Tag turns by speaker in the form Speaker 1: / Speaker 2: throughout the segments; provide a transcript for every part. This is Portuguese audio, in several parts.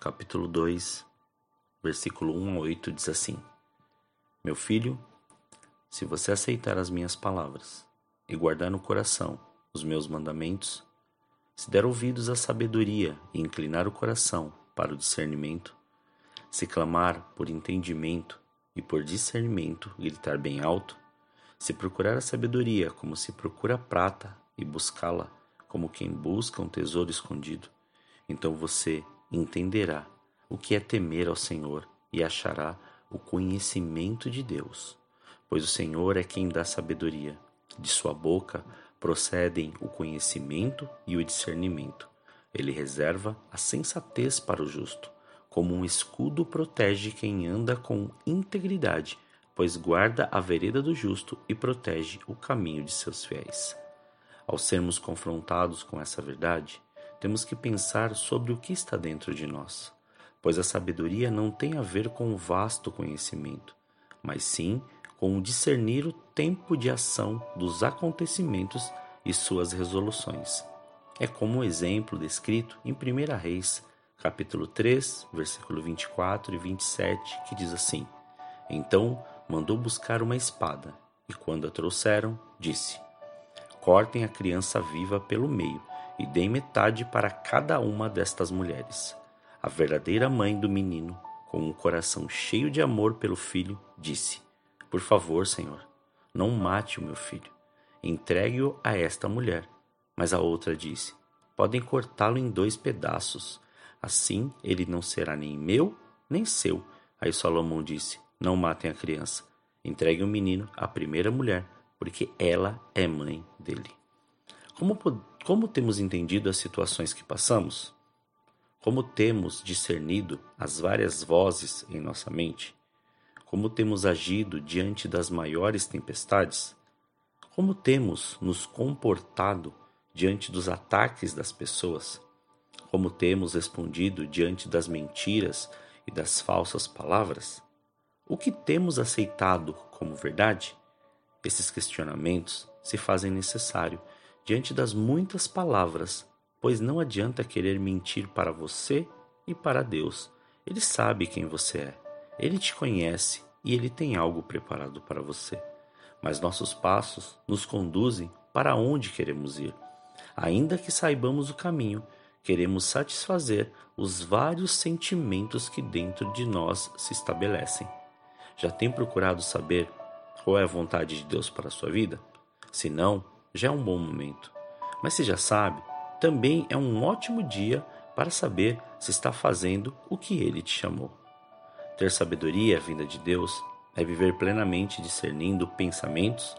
Speaker 1: capítulo 2, versículo 1 a 8 diz assim: Meu filho, se você aceitar as minhas palavras e guardar no coração os meus mandamentos, se der ouvidos à sabedoria e inclinar o coração para o discernimento, se clamar por entendimento e por discernimento gritar bem alto, se procurar a sabedoria como se procura prata e buscá-la como quem busca um tesouro escondido, então você entenderá o que é temer ao Senhor e achará o conhecimento de Deus. Pois o Senhor é quem dá sabedoria. De sua boca procedem o conhecimento e o discernimento. Ele reserva a sensatez para o justo, como um escudo protege quem anda com integridade, pois guarda a vereda do justo e protege o caminho de seus fiéis. Ao sermos confrontados com essa verdade, temos que pensar sobre o que está dentro de nós, pois a sabedoria não tem a ver com o vasto conhecimento, mas sim com o discernir o tempo de ação dos acontecimentos e suas resoluções. É como o exemplo descrito em 1 Reis, capítulo 3, versículo 24 e 27, que diz assim: Então mandou buscar uma espada, e quando a trouxeram, disse: Cortem a criança viva pelo meio e deem metade para cada uma destas mulheres. A verdadeira mãe do menino, com um coração cheio de amor pelo filho, disse: por favor, Senhor, não mate o meu filho. Entregue-o a esta mulher. Mas a outra disse: Podem cortá-lo em dois pedaços. Assim ele não será nem meu, nem seu. Aí Salomão disse: Não matem a criança. Entregue o menino à primeira mulher, porque ela é mãe dele. Como, como temos entendido as situações que passamos? Como temos discernido as várias vozes em nossa mente? Como temos agido diante das maiores tempestades? Como temos nos comportado diante dos ataques das pessoas? Como temos respondido diante das mentiras e das falsas palavras? O que temos aceitado como verdade? Esses questionamentos se fazem necessário diante das muitas palavras, pois não adianta querer mentir para você e para Deus. Ele sabe quem você é. Ele te conhece e ele tem algo preparado para você. Mas nossos passos nos conduzem para onde queremos ir. Ainda que saibamos o caminho, queremos satisfazer os vários sentimentos que dentro de nós se estabelecem. Já tem procurado saber qual é a vontade de Deus para a sua vida? Se não, já é um bom momento. Mas se já sabe, também é um ótimo dia para saber se está fazendo o que ele te chamou. Ter sabedoria vinda de Deus é viver plenamente discernindo pensamentos,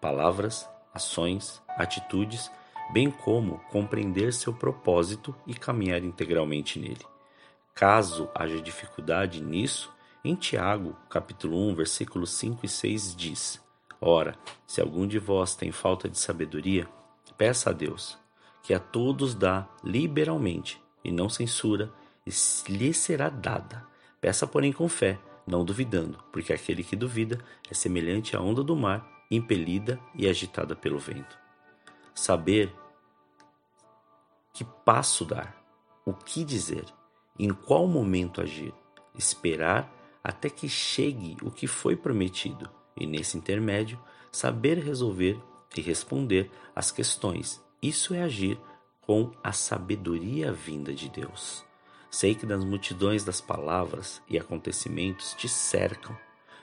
Speaker 1: palavras, ações, atitudes, bem como compreender seu propósito e caminhar integralmente nele. Caso haja dificuldade nisso, em Tiago, capítulo 1, versículos 5 e 6 diz: Ora, se algum de vós tem falta de sabedoria, peça a Deus, que a todos dá liberalmente e não censura, e lhe será dada Peça, porém, com fé, não duvidando, porque aquele que duvida é semelhante à onda do mar, impelida e agitada pelo vento. Saber que passo dar, o que dizer, em qual momento agir, esperar até que chegue o que foi prometido e, nesse intermédio, saber resolver e responder às questões. Isso é agir com a sabedoria vinda de Deus. Sei que das multidões das palavras e acontecimentos te cercam,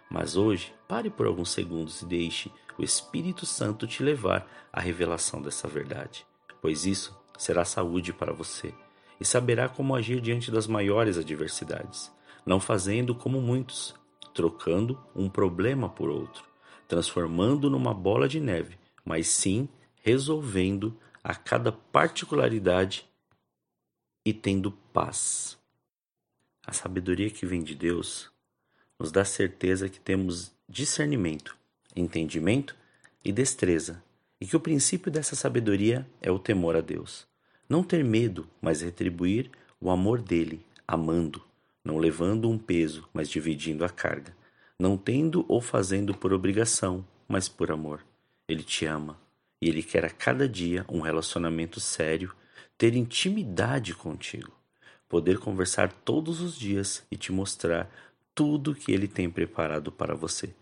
Speaker 1: mas hoje pare por alguns segundos e deixe o Espírito Santo te levar à revelação dessa verdade, pois isso será saúde para você e saberá como agir diante das maiores adversidades, não fazendo como muitos, trocando um problema por outro, transformando numa bola de neve, mas sim resolvendo a cada particularidade e tendo paz. A sabedoria que vem de Deus nos dá certeza que temos discernimento, entendimento e destreza, e que o princípio dessa sabedoria é o temor a Deus. Não ter medo, mas retribuir o amor dele, amando, não levando um peso, mas dividindo a carga, não tendo ou fazendo por obrigação, mas por amor. Ele te ama e ele quer a cada dia um relacionamento sério, ter intimidade contigo, poder conversar todos os dias e te mostrar tudo que ele tem preparado para você.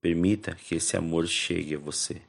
Speaker 1: Permita que esse amor chegue a você.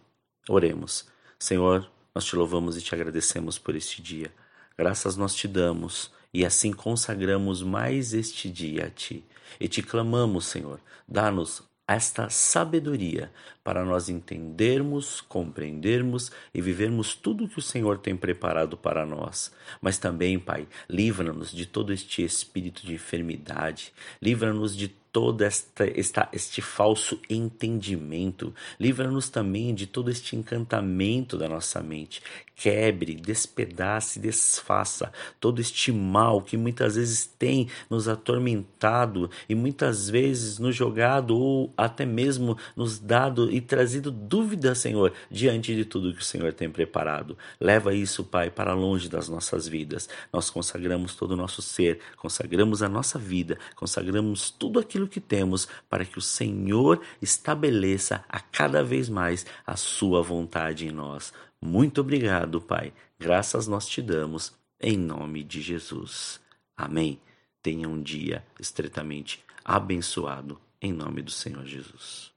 Speaker 1: Oremos. Senhor, nós te louvamos e te agradecemos por este dia. Graças nós te damos e assim consagramos mais este dia a ti. E te clamamos, Senhor, dá-nos esta sabedoria para nós entendermos, compreendermos e vivermos tudo que o Senhor tem preparado para nós. Mas também, Pai, livra-nos de todo este espírito de enfermidade, livra-nos de todo esta, esta, este falso entendimento. Livra-nos também de todo este encantamento da nossa mente. Quebre, despedace, desfaça todo este mal que muitas vezes tem nos atormentado e muitas vezes nos jogado ou até mesmo nos dado e trazido dúvida, Senhor, diante de tudo que o Senhor tem preparado. Leva isso, Pai, para longe das nossas vidas. Nós consagramos todo o nosso ser, consagramos a nossa vida, consagramos tudo aquilo aquilo que temos para que o Senhor estabeleça a cada vez mais a sua vontade em nós. Muito obrigado, Pai. Graças nós te damos em nome de Jesus. Amém. Tenha um dia estretamente abençoado em nome do Senhor Jesus.